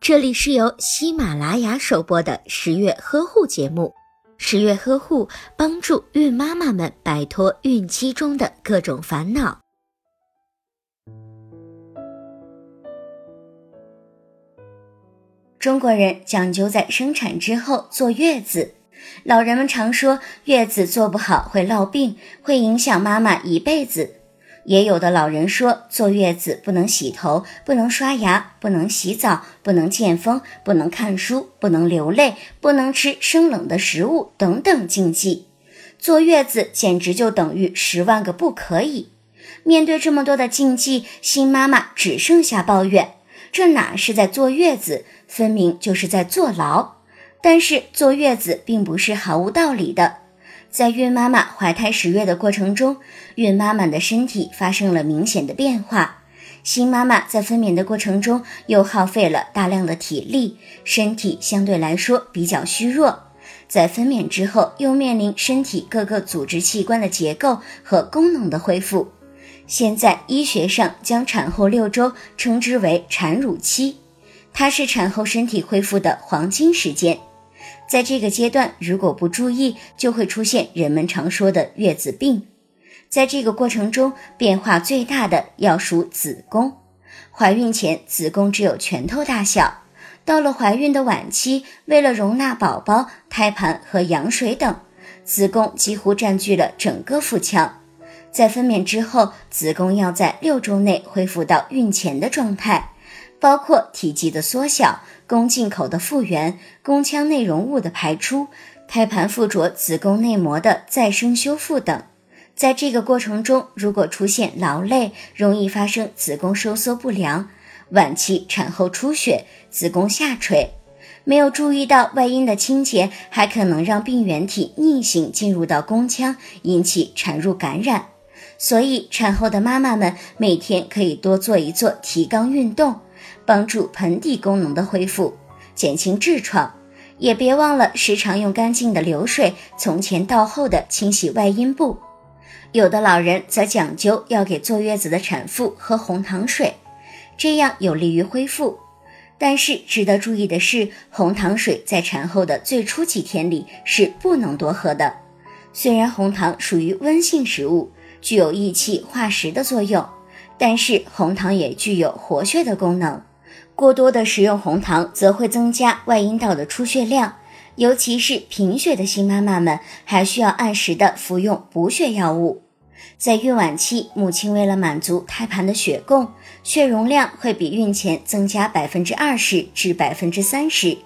这里是由喜马拉雅首播的十月呵护节目。十月呵护帮助孕妈妈们摆脱孕期中的各种烦恼。中国人讲究在生产之后坐月子，老人们常说月子坐不好会落病，会影响妈妈一辈子。也有的老人说，坐月子不能洗头，不能刷牙，不能洗澡，不能见风，不能看书，不能流泪，不能吃生冷的食物等等禁忌。坐月子简直就等于十万个不可以。面对这么多的禁忌，新妈妈只剩下抱怨：这哪是在坐月子，分明就是在坐牢。但是坐月子并不是毫无道理的。在孕妈妈怀胎十月的过程中，孕妈妈的身体发生了明显的变化。新妈妈在分娩的过程中又耗费了大量的体力，身体相对来说比较虚弱。在分娩之后，又面临身体各个组织器官的结构和功能的恢复。现在医学上将产后六周称之为产乳期，它是产后身体恢复的黄金时间。在这个阶段，如果不注意，就会出现人们常说的月子病。在这个过程中，变化最大的要数子宫。怀孕前，子宫只有拳头大小；到了怀孕的晚期，为了容纳宝宝、胎盘和羊水等，子宫几乎占据了整个腹腔。在分娩之后，子宫要在六周内恢复到孕前的状态。包括体积的缩小、宫颈口的复原、宫腔内容物的排出、胎盘附着子宫内膜的再生修复等。在这个过程中，如果出现劳累，容易发生子宫收缩不良、晚期产后出血、子宫下垂。没有注意到外阴的清洁，还可能让病原体逆行进入到宫腔，引起产褥感染。所以，产后的妈妈们每天可以多做一做提肛运动。帮助盆底功能的恢复，减轻痔疮，也别忘了时常用干净的流水从前到后的清洗外阴部。有的老人则讲究要给坐月子的产妇喝红糖水，这样有利于恢复。但是值得注意的是，红糖水在产后的最初几天里是不能多喝的。虽然红糖属于温性食物，具有益气化食的作用，但是红糖也具有活血的功能。过多的食用红糖则会增加外阴道的出血量，尤其是贫血的新妈妈们还需要按时的服用补血药物。在孕晚期，母亲为了满足胎盘的血供，血容量会比孕前增加百分之二十至百分之三十。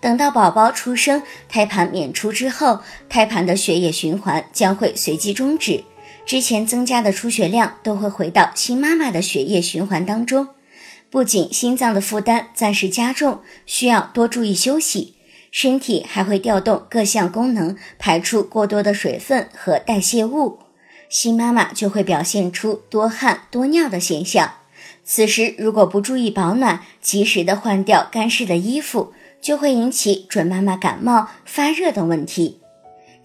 等到宝宝出生，胎盘娩出之后，胎盘的血液循环将会随即终止，之前增加的出血量都会回到新妈妈的血液循环当中。不仅心脏的负担暂时加重，需要多注意休息，身体还会调动各项功能，排出过多的水分和代谢物，新妈妈就会表现出多汗多尿的现象。此时如果不注意保暖，及时的换掉干湿的衣服，就会引起准妈妈感冒、发热等问题。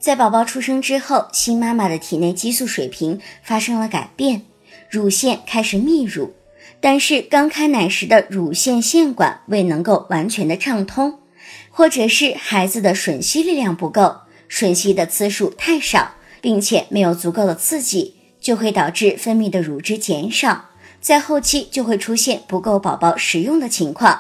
在宝宝出生之后，新妈妈的体内激素水平发生了改变，乳腺开始泌乳。但是刚开奶时的乳腺腺管未能够完全的畅通，或者是孩子的吮吸力量不够，吮吸的次数太少，并且没有足够的刺激，就会导致分泌的乳汁减少，在后期就会出现不够宝宝食用的情况。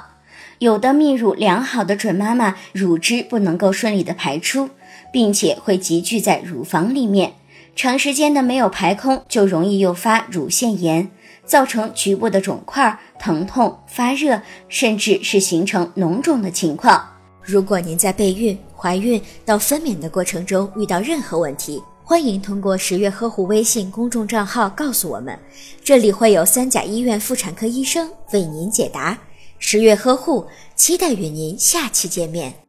有的泌乳良好的准妈妈，乳汁不能够顺利的排出，并且会集聚在乳房里面，长时间的没有排空，就容易诱发乳腺炎。造成局部的肿块、疼痛、发热，甚至是形成脓肿的情况。如果您在备孕、怀孕到分娩的过程中遇到任何问题，欢迎通过十月呵护微信公众账号告诉我们，这里会有三甲医院妇产科医生为您解答。十月呵护，期待与您下期见面。